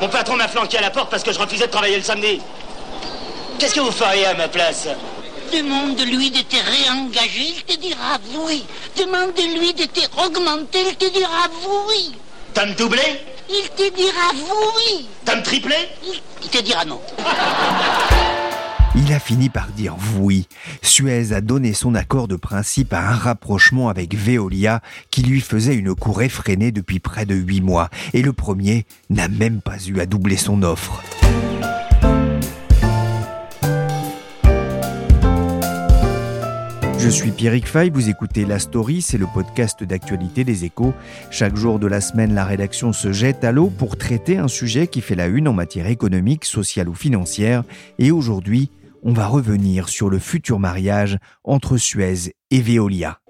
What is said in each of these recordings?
Mon patron m'a flanqué à la porte parce que je refusais de travailler le samedi. Qu'est-ce que vous feriez à ma place Demande-lui de te réengager, il te dira oui. Demande-lui de te augmenter, il te dira oui. T'as me doublé Il te dira oui. T'as me triplé Il, il te dira non. Il a fini par dire oui. Suez a donné son accord de principe à un rapprochement avec Veolia qui lui faisait une cour effrénée depuis près de huit mois. Et le premier n'a même pas eu à doubler son offre. Je suis Pierrick Fay, vous écoutez La Story, c'est le podcast d'actualité des échos. Chaque jour de la semaine, la rédaction se jette à l'eau pour traiter un sujet qui fait la une en matière économique, sociale ou financière. Et aujourd'hui, on va revenir sur le futur mariage entre Suez et Veolia.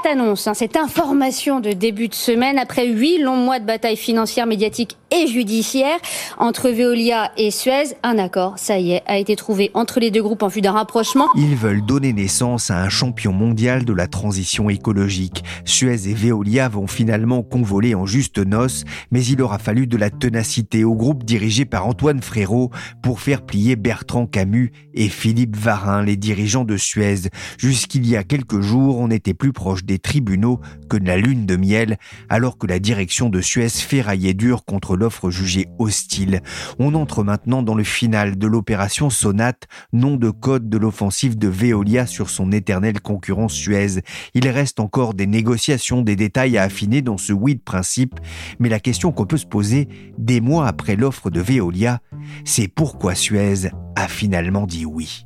Cette annonce, hein, cette information de début de semaine, après huit longs mois de bataille financière, médiatique et judiciaire entre Veolia et Suez, un accord, ça y est, a été trouvé entre les deux groupes en vue d'un rapprochement. Ils veulent donner naissance à un champion mondial de la transition écologique. Suez et Veolia vont finalement convoler en juste noces, mais il aura fallu de la ténacité au groupe dirigé par Antoine Frérot pour faire plier Bertrand Camus et Philippe Varin, les dirigeants de Suez. Jusqu'il y a quelques jours, on était plus proche des tribunaux que de la lune de miel, alors que la direction de Suez ferraillait dur contre l'offre jugée hostile. On entre maintenant dans le final de l'opération Sonate, nom de code de l'offensive de Veolia sur son éternel concurrent Suez. Il reste encore des négociations, des détails à affiner dans ce oui de principe, mais la question qu'on peut se poser des mois après l'offre de Veolia, c'est pourquoi Suez a finalement dit oui.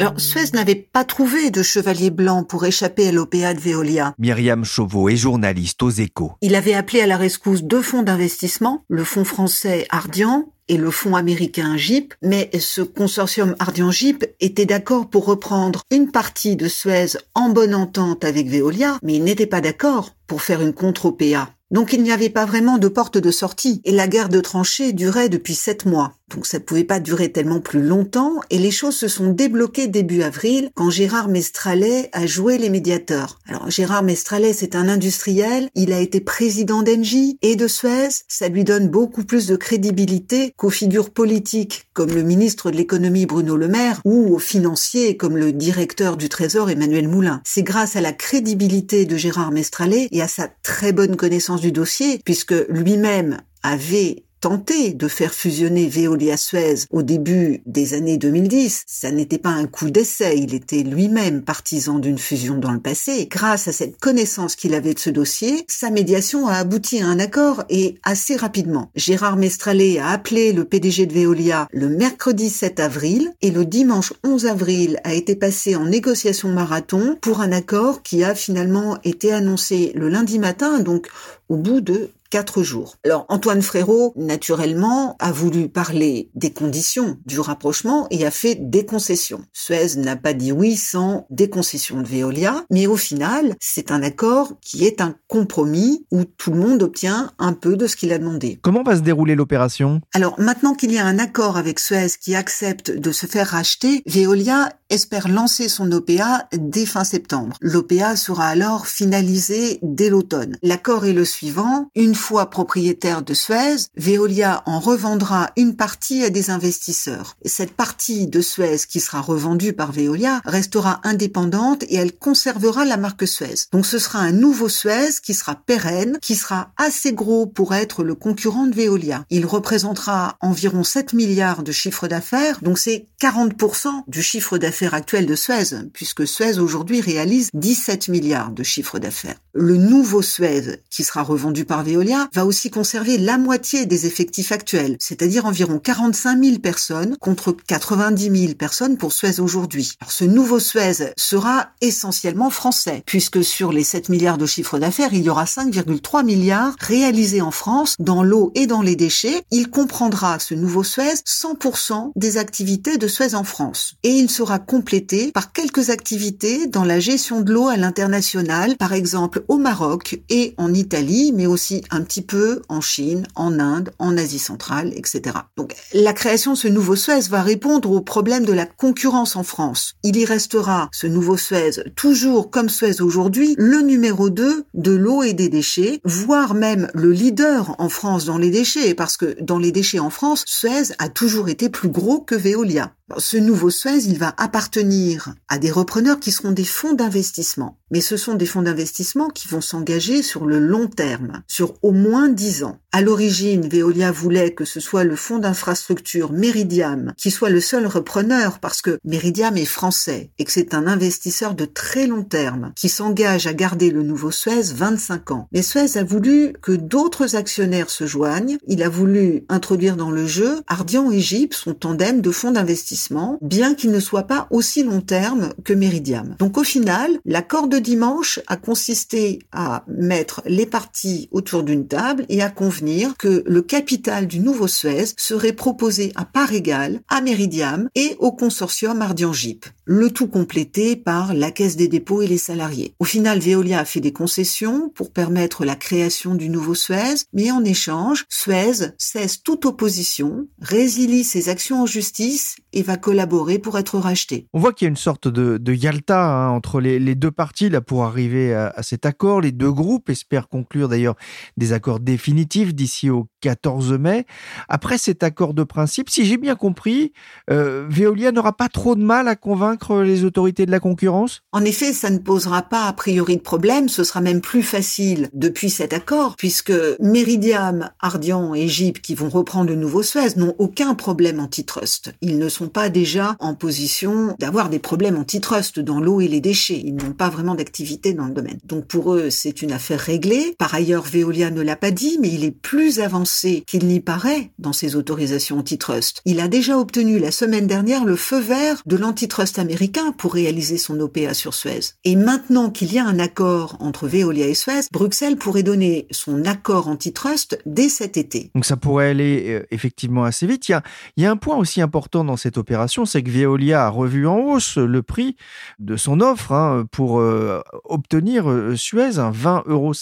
Alors, Suez n'avait pas trouvé de chevalier blanc pour échapper à l'OPA de Veolia. Myriam Chauveau est journaliste aux échos. Il avait appelé à la rescousse deux fonds d'investissement, le fonds français Ardian et le fonds américain JIP, mais ce consortium Ardian-JIP était d'accord pour reprendre une partie de Suez en bonne entente avec Veolia, mais il n'était pas d'accord pour faire une contre-OPA. Donc il n'y avait pas vraiment de porte de sortie, et la guerre de tranchées durait depuis sept mois. Donc ça ne pouvait pas durer tellement plus longtemps, et les choses se sont débloquées début avril, quand Gérard Mestralet a joué les médiateurs. Alors Gérard Mestralet, c'est un industriel, il a été président d'Engie et de Suez, ça lui donne beaucoup plus de crédibilité qu'aux figures politiques, comme le ministre de l'économie Bruno Le Maire, ou aux financiers, comme le directeur du Trésor Emmanuel Moulin. C'est grâce à la crédibilité de Gérard Mestralet et à sa très bonne connaissance du dossier, puisque lui-même avait tenté de faire fusionner Veolia Suez au début des années 2010. Ça n'était pas un coup d'essai, il était lui-même partisan d'une fusion dans le passé. Grâce à cette connaissance qu'il avait de ce dossier, sa médiation a abouti à un accord et assez rapidement. Gérard Mestralet a appelé le PDG de Veolia le mercredi 7 avril et le dimanche 11 avril a été passé en négociation marathon pour un accord qui a finalement été annoncé le lundi matin, donc au bout de quatre jours. Alors Antoine Frérot, naturellement, a voulu parler des conditions du rapprochement et a fait des concessions. Suez n'a pas dit oui sans des concessions de Veolia, mais au final, c'est un accord qui est un compromis où tout le monde obtient un peu de ce qu'il a demandé. Comment va se dérouler l'opération? Alors maintenant qu'il y a un accord avec Suez qui accepte de se faire racheter, Veolia espère lancer son OPA dès fin septembre. L'OPA sera alors finalisé dès l'automne. L'accord est le suivant. Une fois propriétaire de Suez, Veolia en revendra une partie à des investisseurs. cette partie de Suez qui sera revendue par Veolia restera indépendante et elle conservera la marque Suez. Donc ce sera un nouveau Suez qui sera pérenne, qui sera assez gros pour être le concurrent de Veolia. Il représentera environ 7 milliards de chiffre d'affaires, donc c'est 40% du chiffre d'affaires d'affaires de Suez, puisque Suez aujourd'hui réalise 17 milliards de chiffre d'affaires. Le nouveau Suez, qui sera revendu par Veolia, va aussi conserver la moitié des effectifs actuels, c'est-à-dire environ 45 000 personnes contre 90 000 personnes pour Suez aujourd'hui. Ce nouveau Suez sera essentiellement français, puisque sur les 7 milliards de chiffre d'affaires, il y aura 5,3 milliards réalisés en France dans l'eau et dans les déchets. Il comprendra ce nouveau Suez 100% des activités de Suez en France. Et il sera complété par quelques activités dans la gestion de l'eau à l'international, par exemple au Maroc et en Italie, mais aussi un petit peu en Chine, en Inde, en Asie centrale, etc. Donc la création de ce nouveau Suez va répondre au problème de la concurrence en France. Il y restera ce nouveau Suez toujours comme Suez aujourd'hui, le numéro 2 de l'eau et des déchets, voire même le leader en France dans les déchets, parce que dans les déchets en France, Suez a toujours été plus gros que Veolia. Ce nouveau Suez, il va appartenir à des repreneurs qui seront des fonds d'investissement. Mais ce sont des fonds d'investissement qui vont s'engager sur le long terme, sur au moins 10 ans. À l'origine, Veolia voulait que ce soit le fonds d'infrastructure Meridiam qui soit le seul repreneur parce que Meridiam est français et que c'est un investisseur de très long terme qui s'engage à garder le nouveau Suez 25 ans. Mais Suez a voulu que d'autres actionnaires se joignent. Il a voulu introduire dans le jeu Ardian et son tandem de fonds d'investissement bien qu'il ne soit pas aussi long terme que Meridiam. Donc au final, l'accord de dimanche a consisté à mettre les parties autour d'une table et à convenir que le capital du nouveau Suez serait proposé à part égale à Meridiam et au consortium Ardian-Jeep. Le tout complété par la caisse des dépôts et les salariés. Au final, Veolia a fait des concessions pour permettre la création du nouveau Suez, mais en échange, Suez cesse toute opposition, résilie ses actions en justice et va collaborer pour être racheté. On voit qu'il y a une sorte de, de Yalta hein, entre les, deux parties là pour arriver à, à, cet accord. Les deux groupes espèrent conclure d'ailleurs des accords définitifs d'ici au 14 mai. Après cet accord de principe, si j'ai bien compris, euh, Veolia n'aura pas trop de mal à convaincre les autorités de la concurrence? En effet, ça ne posera pas a priori de problème. Ce sera même plus facile depuis cet accord, puisque Meridiam, Ardian et Jeep, qui vont reprendre le nouveau Suez, n'ont aucun problème antitrust. Ils ne sont pas déjà en position d'avoir des problèmes antitrust dans l'eau et les déchets. Ils n'ont pas vraiment d'activité dans le domaine. Donc pour eux, c'est une affaire réglée. Par ailleurs, Veolia ne l'a pas dit, mais il est plus avancé qu'il n'y paraît dans ses autorisations antitrust. Il a déjà obtenu la semaine dernière le feu vert de l'antitrust américain pour réaliser son OPA sur Suez. Et maintenant qu'il y a un accord entre Veolia et Suez, Bruxelles pourrait donner son accord antitrust dès cet été. Donc ça pourrait aller euh, effectivement assez vite. Il y, a, il y a un point aussi important dans cette opération c'est que Veolia a revu en hausse le prix de son offre hein, pour euh, obtenir euh, Suez, un 20,50 euros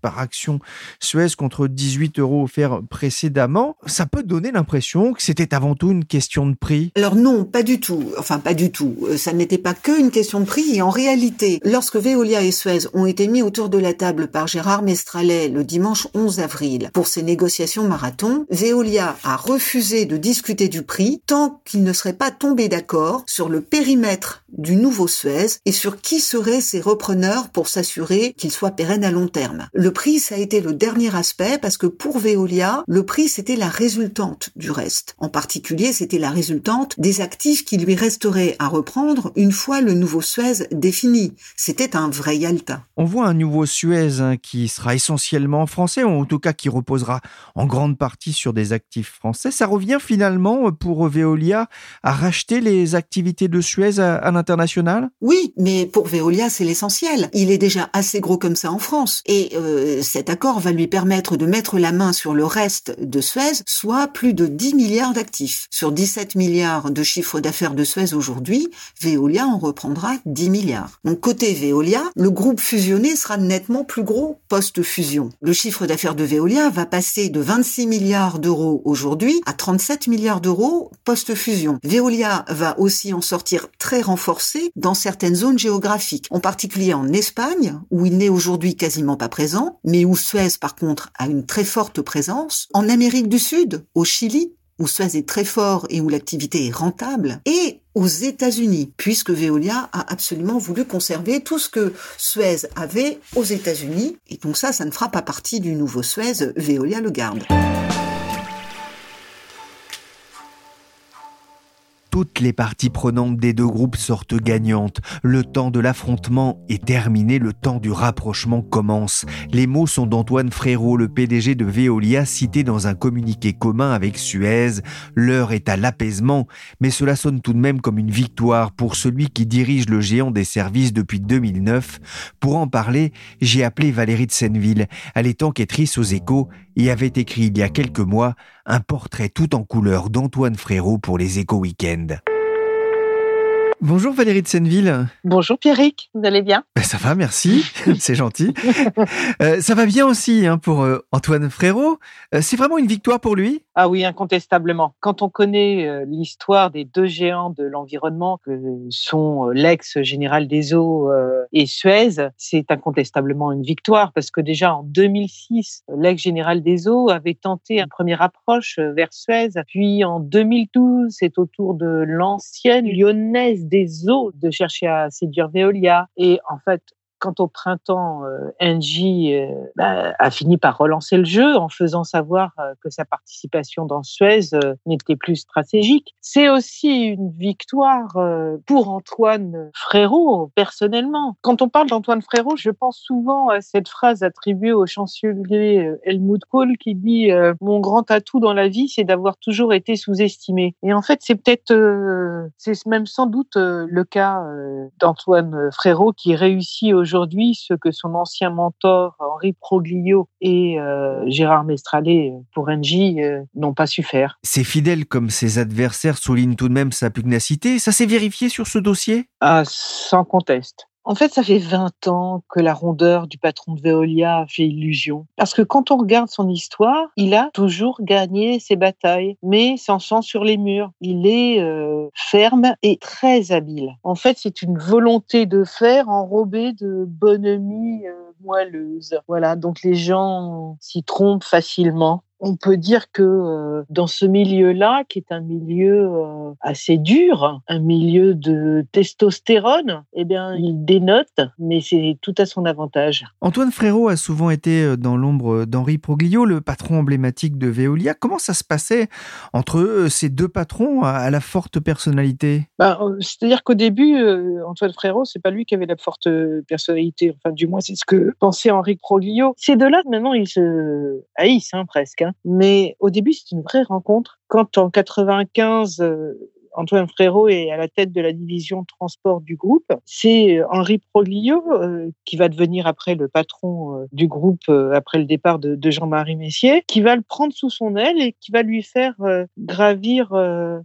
par action Suez contre 18 euros offerts précédemment. Ça peut donner l'impression que c'était avant tout une question de prix. Alors non, pas du tout. Enfin, pas du tout. Euh, ça n'était pas que une question de prix. Et en réalité, lorsque Veolia et Suez ont été mis autour de la table par Gérard Mestralet le dimanche 11 avril pour ces négociations marathon, Veolia a refusé de discuter du prix tant qu'il ne serait pas tombé d'accord sur le périmètre du nouveau Suez et sur qui seraient ses repreneurs pour s'assurer qu'il soit pérenne à long terme. Le prix, ça a été le dernier aspect parce que pour Veolia, le prix, c'était la résultante du reste. En particulier, c'était la résultante des actifs qui lui resteraient à reprendre une fois le nouveau Suez défini. C'était un vrai Yalta. On voit un nouveau Suez hein, qui sera essentiellement français, ou en tout cas qui reposera en grande partie sur des actifs français. Ça revient finalement pour Veolia à racheter les activités de Suez à, à l'international? Oui, mais pour Veolia, c'est l'essentiel. Il est déjà assez gros comme ça en France. Et euh, cet accord va lui permettre de mettre la main sur le reste de Suez, soit plus de 10 milliards d'actifs. Sur 17 milliards de chiffre d'affaires de Suez aujourd'hui, Veolia en reprendra 10 milliards. Donc côté Veolia, le groupe fusionné sera nettement plus gros post-fusion. Le chiffre d'affaires de Veolia va passer de 26 milliards d'euros aujourd'hui à 37 milliards d'euros post-fusion. Veolia va aussi en sortir très renforcé dans certaines zones géographiques, en particulier en Espagne, où il n'est aujourd'hui quasiment pas présent, mais où Suez par contre a une très forte présence, en Amérique du Sud, au Chili, où Suez est très fort et où l'activité est rentable, et aux États-Unis, puisque Veolia a absolument voulu conserver tout ce que Suez avait aux États-Unis, et donc ça, ça ne fera pas partie du nouveau Suez, Veolia le garde. Toutes les parties prenantes des deux groupes sortent gagnantes. Le temps de l'affrontement est terminé, le temps du rapprochement commence. Les mots sont d'Antoine Frérot, le PDG de Veolia, cité dans un communiqué commun avec Suez. L'heure est à l'apaisement, mais cela sonne tout de même comme une victoire pour celui qui dirige le géant des services depuis 2009. Pour en parler, j'ai appelé Valérie de Senneville. Elle est enquêtrice aux échos et avait écrit il y a quelques mois un portrait tout en couleur d'Antoine Frérot pour les échos week-end. Bonjour Valérie de Senneville. Bonjour Pierrick, vous allez bien? Ben, Ça va, merci, c'est gentil. Euh, ça va bien aussi hein, pour euh, Antoine Frérot. Euh, c'est vraiment une victoire pour lui? Ah oui, incontestablement. Quand on connaît l'histoire des deux géants de l'environnement que sont l'ex-général des eaux et Suez, c'est incontestablement une victoire parce que déjà en 2006, l'ex-général des eaux avait tenté une première approche vers Suez. Puis en 2012, c'est au tour de l'ancienne lyonnaise des eaux de chercher à séduire Veolia. Et en fait, quand au printemps, euh, euh, bah, a fini par relancer le jeu en faisant savoir euh, que sa participation dans Suez n'était plus stratégique. C'est aussi une victoire pour Antoine Frérot personnellement. Quand on parle d'Antoine Frérot, je pense souvent à cette phrase attribuée au chancelier Helmut Kohl qui dit mon grand atout dans la vie, c'est d'avoir toujours été sous-estimé. Et en fait, c'est peut-être, c'est même sans doute le cas d'Antoine Frérot qui réussit aujourd'hui aujourd'hui ce que son ancien mentor Henri Proglio et euh, Gérard Mestralet pour Engie euh, n'ont pas su faire. Ses fidèles comme ses adversaires soulignent tout de même sa pugnacité. Ça s'est vérifié sur ce dossier? Ah, Sans conteste. En fait, ça fait 20 ans que la rondeur du patron de Veolia fait illusion. Parce que quand on regarde son histoire, il a toujours gagné ses batailles, mais sans sang sur les murs. Il est euh, ferme et très habile. En fait, c'est une volonté de faire enrobée de bonhomie euh, moelleuse. Voilà, donc les gens s'y trompent facilement on peut dire que euh, dans ce milieu-là, qui est un milieu euh, assez dur, un milieu de testostérone, eh bien, il dénote, mais c'est tout à son avantage. Antoine Frérot a souvent été euh, dans l'ombre d'Henri Proglio, le patron emblématique de Veolia. Comment ça se passait entre ces deux patrons à la forte personnalité? Ben, C'est-à-dire qu'au début, Antoine Frérot, c'est pas lui qui avait la forte personnalité. Enfin, du moins, c'est ce que pensait Henri Proglio. Ces deux-là, maintenant, ils se haïssent hein, presque. Hein. Mais au début, c'est une vraie rencontre. Quand en 95, Antoine Frérot est à la tête de la division transport du groupe. C'est euh, Henri Proglio, euh, qui va devenir après le patron euh, du groupe après le départ de, Jean-Marie Messier, qui va le prendre sous son aile et qui va lui faire gravir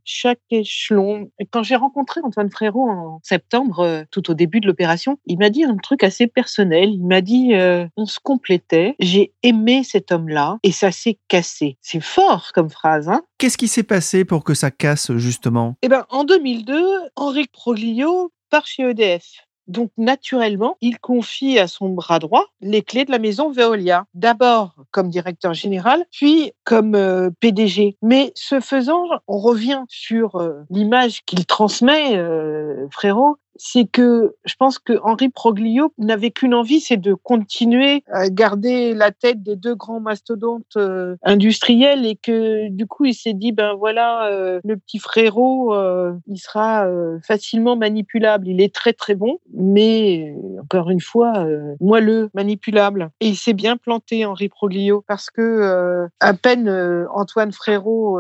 chaque échelon. Et quand j'ai rencontré Antoine Frérot en septembre, tout au début de l'opération, il m'a dit un truc assez personnel. Il m'a dit on se complétait, j'ai aimé cet homme-là et ça s'est cassé. C'est fort comme phrase, hein Qu'est-ce qui s'est passé pour que ça casse justement? Eh ben, en 2002, Henri Proglio part chez EDF. Donc, naturellement, il confie à son bras droit les clés de la maison Veolia. D'abord comme directeur général, puis comme euh, PDG. Mais ce faisant, on revient sur euh, l'image qu'il transmet, euh, frérot, c'est que je pense que Henri Proglio n'avait qu'une envie, c'est de continuer à garder la tête des deux grands mastodontes euh, industriels et que du coup il s'est dit ben voilà euh, le petit frérot euh, il sera facilement manipulable, il est très très bon, mais encore une fois moelleux, manipulable. Et il s'est bien planté Henri Proglio parce que à peine Antoine Frérot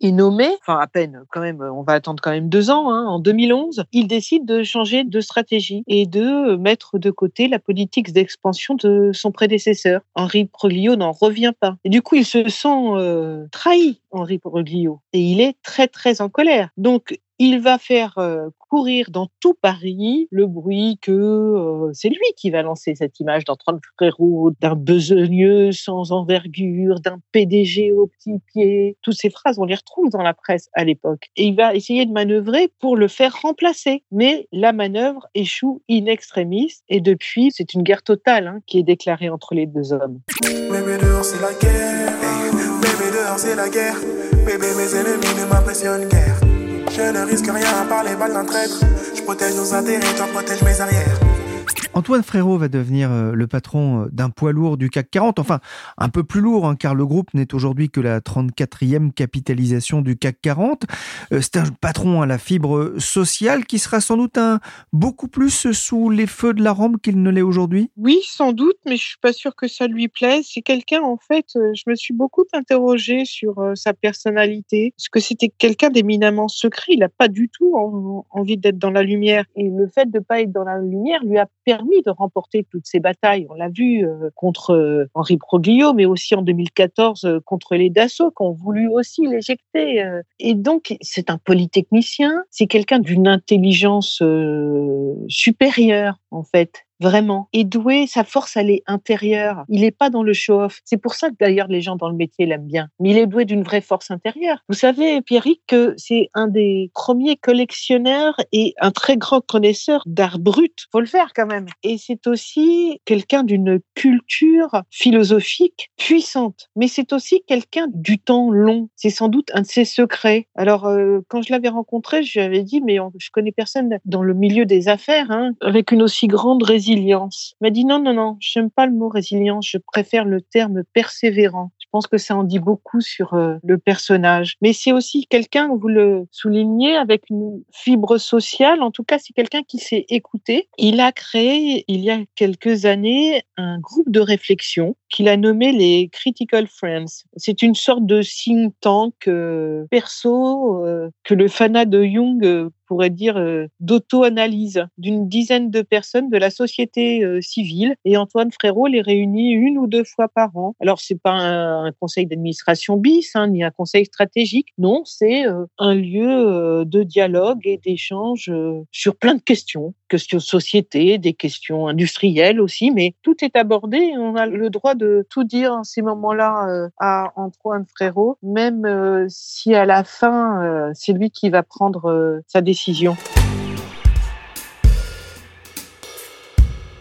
est nommé, enfin à peine quand même, on va attendre quand même deux ans, hein, en 2011, il décide de changer de stratégie et de mettre de côté la politique d'expansion de son prédécesseur. Henri Proglio n'en revient pas. Et du coup, il se sent euh, trahi, Henri Proglio, et il est très très en colère. Donc, il va faire euh, courir dans tout Paris le bruit que euh, c'est lui qui va lancer cette image d'Antoine Frérot, d'un besogneux sans envergure, d'un PDG au petit pied. Toutes ces phrases, on les retrouve dans la presse à l'époque. Et il va essayer de manœuvrer pour le faire remplacer. Mais la manœuvre échoue in extremis. Et depuis, c'est une guerre totale hein, qui est déclarée entre les deux hommes. Bébé dehors, c'est la guerre. Bébé dehors, c'est la guerre. Bébé, mes ennemis ne m'impressionnent guère. Je ne risque rien par les balles d'un traître. Je protège nos intérêts, toi protège mes arrières. Antoine Frérot va devenir euh, le patron euh, d'un poids lourd du CAC 40, enfin un peu plus lourd, hein, car le groupe n'est aujourd'hui que la 34e capitalisation du CAC 40. Euh, c'est un patron à la fibre sociale qui sera sans doute un, beaucoup plus sous les feux de la rampe qu'il ne l'est aujourd'hui. Oui, sans doute, mais je suis pas sûre que ça lui plaise. C'est quelqu'un, en fait, je me suis beaucoup interrogée sur sa personnalité, parce que c'était quelqu'un d'éminemment secret? Il n'a pas du tout envie d'être dans la lumière. Et le fait de pas être dans la lumière lui a permis de remporter toutes ces batailles. On l'a vu euh, contre euh, Henri Proglio, mais aussi en 2014 euh, contre les Dassault qui ont voulu aussi l'éjecter. Et donc, c'est un polytechnicien, c'est quelqu'un d'une intelligence supérieure, en fait vraiment. Et doué, sa force, elle est intérieure. Il n'est pas dans le show-off. C'est pour ça que d'ailleurs les gens dans le métier l'aiment bien. Mais il est doué d'une vraie force intérieure. Vous savez, Pierrick, que c'est un des premiers collectionneurs et un très grand connaisseur d'art brut. Faut le faire quand même. Et c'est aussi quelqu'un d'une culture philosophique puissante. Mais c'est aussi quelqu'un du temps long. C'est sans doute un de ses secrets. Alors, euh, quand je l'avais rencontré, je lui avais dit, mais je connais personne dans le milieu des affaires, hein, avec une aussi grande résilience résilience. m'a dit non, non, non, j'aime pas le mot résilience, je préfère le terme persévérant. Je pense que ça en dit beaucoup sur euh, le personnage. Mais c'est aussi quelqu'un, vous le soulignez, avec une fibre sociale. En tout cas, c'est quelqu'un qui s'est écouté. Il a créé, il y a quelques années, un groupe de réflexion qu'il a nommé les Critical Friends. C'est une sorte de think tank euh, perso euh, que le fanat de Jung pourrait dire, euh, d'auto-analyse d'une dizaine de personnes de la société euh, civile. Et Antoine Frérot les réunit une ou deux fois par an. Alors, c'est pas un, conseil d'administration bis, hein, ni un conseil stratégique. Non, c'est euh, un lieu de dialogue et d'échange sur plein de questions. Questions de société, des questions industrielles aussi, mais tout est abordé. On a le droit de tout dire en ces moments-là à Antoine Frérot, même si à la fin, c'est lui qui va prendre sa décision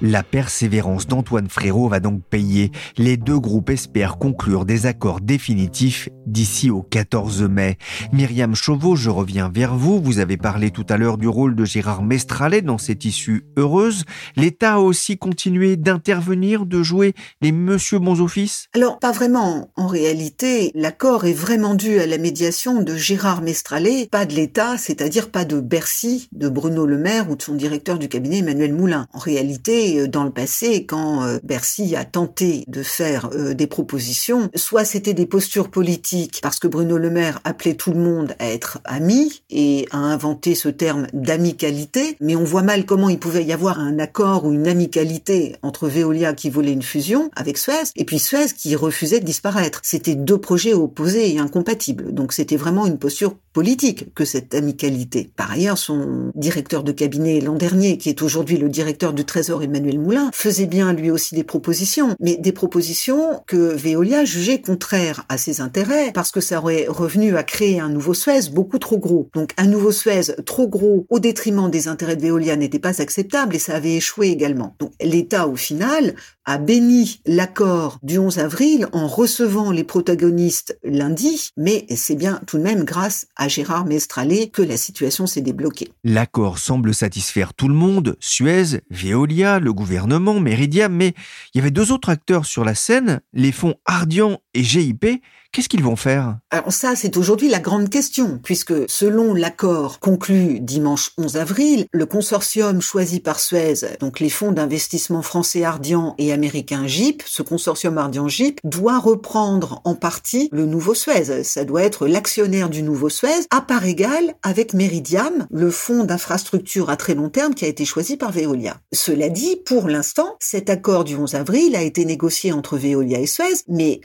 la persévérance d'Antoine Frérot va donc payer. Les deux groupes espèrent conclure des accords définitifs d'ici au 14 mai. Myriam Chauveau, je reviens vers vous. Vous avez parlé tout à l'heure du rôle de Gérard Mestralet dans cette issue heureuse. L'État a aussi continué d'intervenir, de jouer les Monsieur Bons Offices Alors, pas vraiment. En réalité, l'accord est vraiment dû à la médiation de Gérard Mestralet, pas de l'État, c'est-à-dire pas de Bercy, de Bruno Le Maire ou de son directeur du cabinet Emmanuel Moulin. En réalité, euh, dans le passé, quand euh, Bercy a tenté de faire euh, des propositions, soit c'était des postures politiques parce que Bruno Le Maire appelait tout le monde à être amis et a inventé ce terme d'amicalité, mais on voit mal comment il pouvait y avoir un accord ou une amicalité entre Veolia qui voulait une fusion avec Suez et puis Suez qui refusait de disparaître. C'était deux projets opposés et incompatibles. Donc c'était vraiment une posture politique que cette amicalité. Par ailleurs, son directeur de cabinet l'an dernier, qui est aujourd'hui le directeur du Trésor Emmanuel Moulin, faisait bien lui aussi des propositions, mais des propositions que Veolia jugeait contraires à ses intérêts parce que ça aurait revenu à créer un nouveau Suez beaucoup trop gros. Donc un nouveau Suez trop gros au détriment des intérêts de Veolia n'était pas acceptable et ça avait échoué également. Donc l'État au final a béni l'accord du 11 avril en recevant les protagonistes lundi, mais c'est bien tout de même grâce à Gérard Mestralet que la situation s'est débloquée. L'accord semble satisfaire tout le monde, Suez, Veolia, le gouvernement, Meridiam, mais il y avait deux autres acteurs sur la scène, les fonds Ardian et GIP, Qu'est-ce qu'ils vont faire? Alors ça, c'est aujourd'hui la grande question, puisque selon l'accord conclu dimanche 11 avril, le consortium choisi par Suez, donc les fonds d'investissement français Ardian et américain JIP, ce consortium Ardian-JIP, doit reprendre en partie le nouveau Suez. Ça doit être l'actionnaire du nouveau Suez, à part égale avec Meridiam, le fonds d'infrastructure à très long terme qui a été choisi par Veolia. Cela dit, pour l'instant, cet accord du 11 avril a été négocié entre Veolia et Suez, mais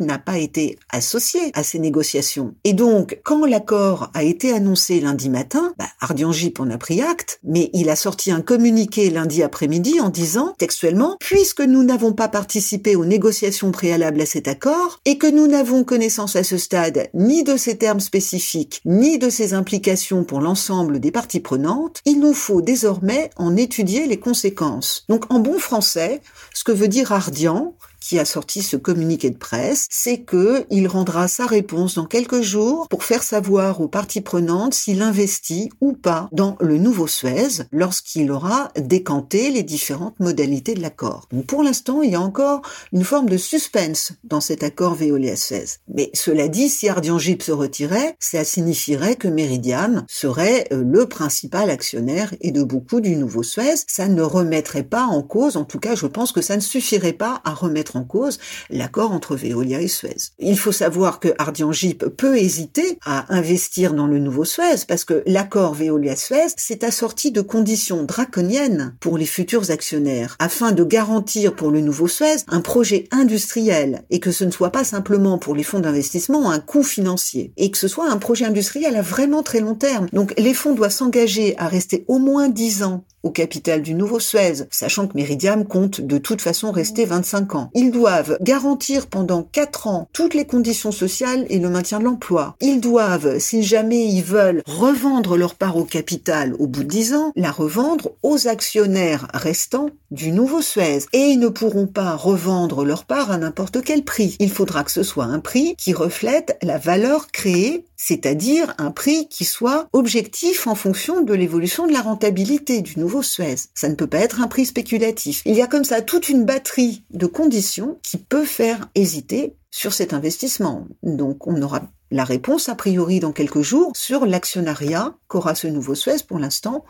N'a pas été associé à ces négociations. Et donc, quand l'accord a été annoncé lundi matin, bah, Ardian-Gip en a pris acte, mais il a sorti un communiqué lundi après-midi en disant, textuellement, puisque nous n'avons pas participé aux négociations préalables à cet accord et que nous n'avons connaissance à ce stade ni de ses termes spécifiques, ni de ses implications pour l'ensemble des parties prenantes, il nous faut désormais en étudier les conséquences. Donc, en bon français, ce que veut dire Ardian, qui a sorti ce communiqué de presse, c'est que il rendra sa réponse dans quelques jours pour faire savoir aux parties prenantes s'il investit ou pas dans le nouveau Suez lorsqu'il aura décanté les différentes modalités de l'accord. Pour l'instant, il y a encore une forme de suspense dans cet accord Veolia-Suez. Mais cela dit, si Ardian Jeep se retirait, ça signifierait que Meridiam serait euh, le principal actionnaire et de beaucoup du nouveau Suez. Ça ne remettrait pas en cause, en tout cas je pense que ça ne suffirait pas à remettre en cause l'accord entre Veolia et Suez. Il faut savoir que Ardian Jeep peut hésiter à investir dans le nouveau Suez parce que l'accord Veolia-Suez s'est assorti de conditions draconiennes pour les futurs actionnaires afin de garantir pour le nouveau Suez un projet industriel et que ce ne soit pas simplement pour les fonds d'investissement un coût financier et que ce soit un projet industriel à vraiment très long terme. Donc les fonds doivent s'engager à rester au moins 10 ans au capital du nouveau Suez, sachant que Meridiam compte de toute façon rester 25 ans. Ils doivent garantir pendant 4 ans toutes les conditions sociales et le maintien de l'emploi. Ils doivent, si jamais ils veulent revendre leur part au capital au bout de 10 ans, la revendre aux actionnaires restants du nouveau Suez. Et ils ne pourront pas revendre leur part à n'importe quel prix. Il faudra que ce soit un prix qui reflète la valeur créée c'est-à-dire un prix qui soit objectif en fonction de l'évolution de la rentabilité du nouveau Suez. Ça ne peut pas être un prix spéculatif. Il y a comme ça toute une batterie de conditions qui peut faire hésiter sur cet investissement. Donc on aura la réponse a priori dans quelques jours sur l'actionnariat qu'aura ce nouveau Suez pour l'instant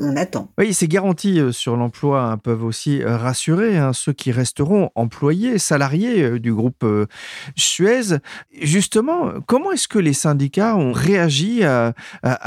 on attend. Oui, ces garanties euh, sur l'emploi hein, peuvent aussi euh, rassurer hein, ceux qui resteront employés, salariés euh, du groupe Suez. Justement, comment est-ce que les syndicats ont réagi à,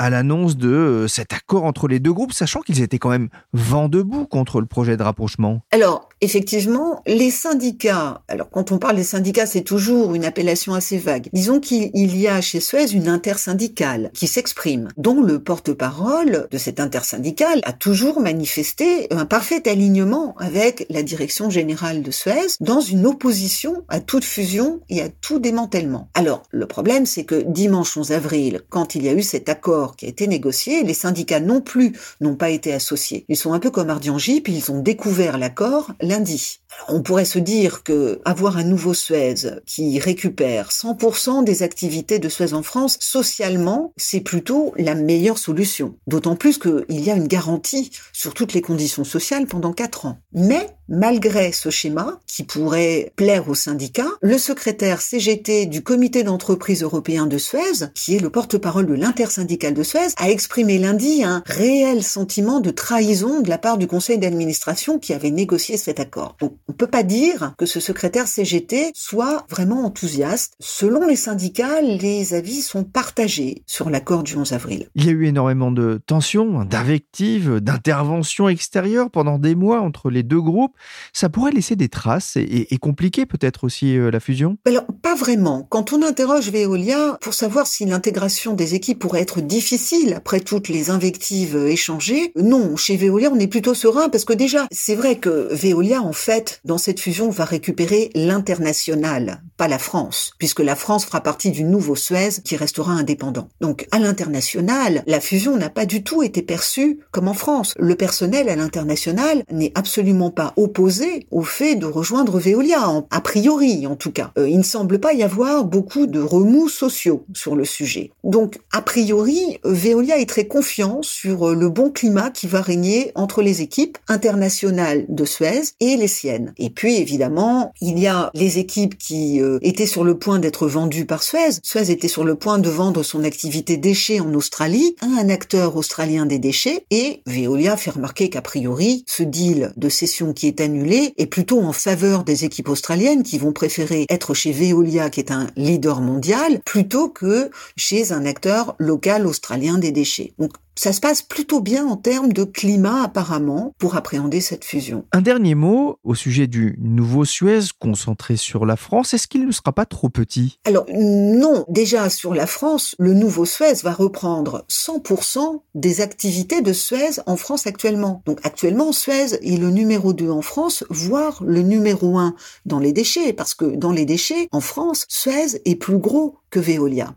l'annonce de cet accord entre les deux groupes, sachant qu'ils étaient quand même vent debout contre le projet de rapprochement? Alors, effectivement, les syndicats, alors quand on parle des syndicats, c'est toujours une appellation assez vague. Disons qu'il y a chez Suez une intersyndicale qui s'exprime, dont le porte-parole de cette intersyndicale a toujours manifesté un parfait alignement avec la direction générale de Suez dans une opposition à toute fusion et à tout démantèlement. Alors, le problème, c'est que dimanche 11 avril, quand il y a eu cet accord qui a été négocié, les syndicats non plus n'ont pas été associés. Ils sont un peu comme Ardian puis ils ont découvert l'accord lundi. On pourrait se dire que avoir un nouveau Suez qui récupère 100% des activités de Suez en France, socialement, c'est plutôt la meilleure solution. D'autant plus qu'il y a une garantie sur toutes les conditions sociales pendant quatre ans. Mais Malgré ce schéma, qui pourrait plaire aux syndicats, le secrétaire CGT du comité d'entreprise européen de Suez, qui est le porte-parole de l'intersyndicale de Suez, a exprimé lundi un réel sentiment de trahison de la part du conseil d'administration qui avait négocié cet accord. On peut pas dire que ce secrétaire CGT soit vraiment enthousiaste. Selon les syndicats, les avis sont partagés sur l'accord du 11 avril. Il y a eu énormément de tensions, d'invectives, d'interventions extérieures pendant des mois entre les deux groupes ça pourrait laisser des traces et, compliquer peut-être aussi euh, la fusion? Alors, pas vraiment. Quand on interroge Veolia pour savoir si l'intégration des équipes pourrait être difficile après toutes les invectives échangées, non, chez Veolia, on est plutôt serein parce que déjà, c'est vrai que Veolia, en fait, dans cette fusion, va récupérer l'international, pas la France, puisque la France fera partie du nouveau Suez qui restera indépendant. Donc, à l'international, la fusion n'a pas du tout été perçue comme en France. Le personnel à l'international n'est absolument pas au opposé au fait de rejoindre Veolia, a priori en tout cas. Euh, il ne semble pas y avoir beaucoup de remous sociaux sur le sujet. Donc, a priori, Veolia est très confiant sur euh, le bon climat qui va régner entre les équipes internationales de Suez et les siennes. Et puis, évidemment, il y a les équipes qui euh, étaient sur le point d'être vendues par Suez. Suez était sur le point de vendre son activité déchets en Australie à un acteur australien des déchets et Veolia fait remarquer qu'a priori, ce deal de cession qui est annulé est plutôt en faveur des équipes australiennes qui vont préférer être chez Veolia, qui est un leader mondial, plutôt que chez un acteur local australien des déchets. Ça se passe plutôt bien en termes de climat apparemment pour appréhender cette fusion. Un dernier mot au sujet du nouveau Suez concentré sur la France. Est-ce qu'il ne sera pas trop petit? Alors non, déjà sur la France, le nouveau Suez va reprendre 100% des activités de Suez en France actuellement. Donc actuellement, Suez est le numéro 2 en France, voire le numéro 1 dans les déchets, parce que dans les déchets, en France, Suez est plus gros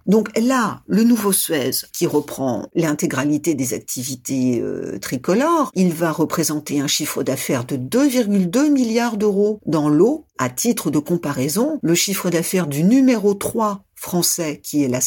Donc là, le nouveau Suez, qui reprend l'intégralité des activités euh, tricolores, il va représenter un chiffre d'affaires de 2,2 milliards d'euros dans l'eau. À titre de comparaison, le chiffre d'affaires du numéro 3 français, qui est la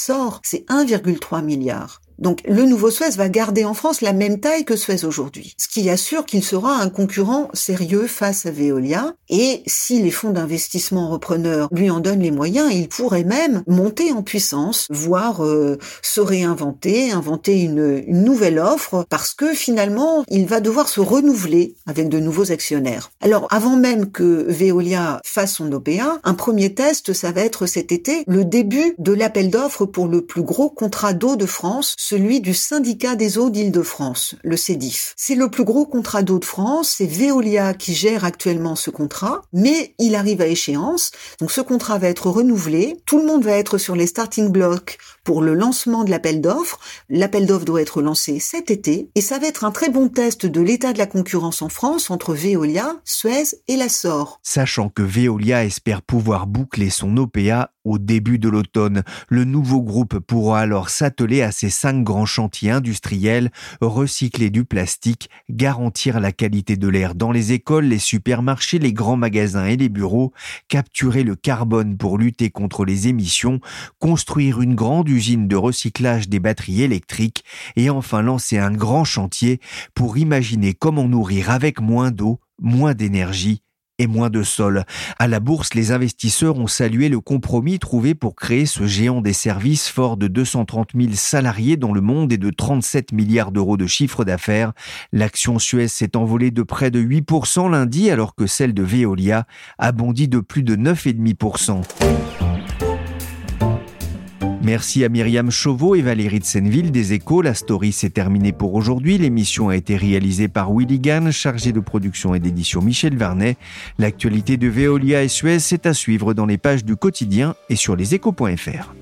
c'est 1,3 milliard. Donc le nouveau Suez va garder en France la même taille que Suez aujourd'hui, ce qui assure qu'il sera un concurrent sérieux face à Veolia. Et si les fonds d'investissement repreneurs lui en donnent les moyens, il pourrait même monter en puissance, voire euh, se réinventer, inventer une, une nouvelle offre, parce que finalement il va devoir se renouveler avec de nouveaux actionnaires. Alors avant même que Veolia fasse son OPA, un premier test, ça va être cet été le début de l'appel d'offres pour le plus gros contrat d'eau de France celui du syndicat des eaux d'Île-de-France, le CEDIF. C'est le plus gros contrat d'eau de France, c'est Veolia qui gère actuellement ce contrat, mais il arrive à échéance, donc ce contrat va être renouvelé, tout le monde va être sur les starting blocks pour le lancement de l'appel d'offres. L'appel d'offres doit être lancé cet été, et ça va être un très bon test de l'état de la concurrence en France entre Veolia, Suez et la SOR. Sachant que Veolia espère pouvoir boucler son OPA au début de l'automne, le nouveau groupe pourra alors s'atteler à ses cinq grands chantiers industriels, recycler du plastique, garantir la qualité de l'air dans les écoles, les supermarchés, les grands magasins et les bureaux, capturer le carbone pour lutter contre les émissions, construire une grande usine de recyclage des batteries électriques et enfin lancer un grand chantier pour imaginer comment nourrir avec moins d'eau, moins d'énergie et moins de sol. À la bourse, les investisseurs ont salué le compromis trouvé pour créer ce géant des services fort de 230 000 salariés dans le monde et de 37 milliards d'euros de chiffre d'affaires. L'action Suez s'est envolée de près de 8% lundi alors que celle de Veolia a bondi de plus de 9,5%. Merci à Myriam Chauveau et Valérie de Senneville des Échos. La story s'est terminée pour aujourd'hui. L'émission a été réalisée par Willy Gann, chargé de production et d'édition Michel Varnet. L'actualité de Veolia et Suez, c'est à suivre dans les pages du quotidien et sur leséchos.fr.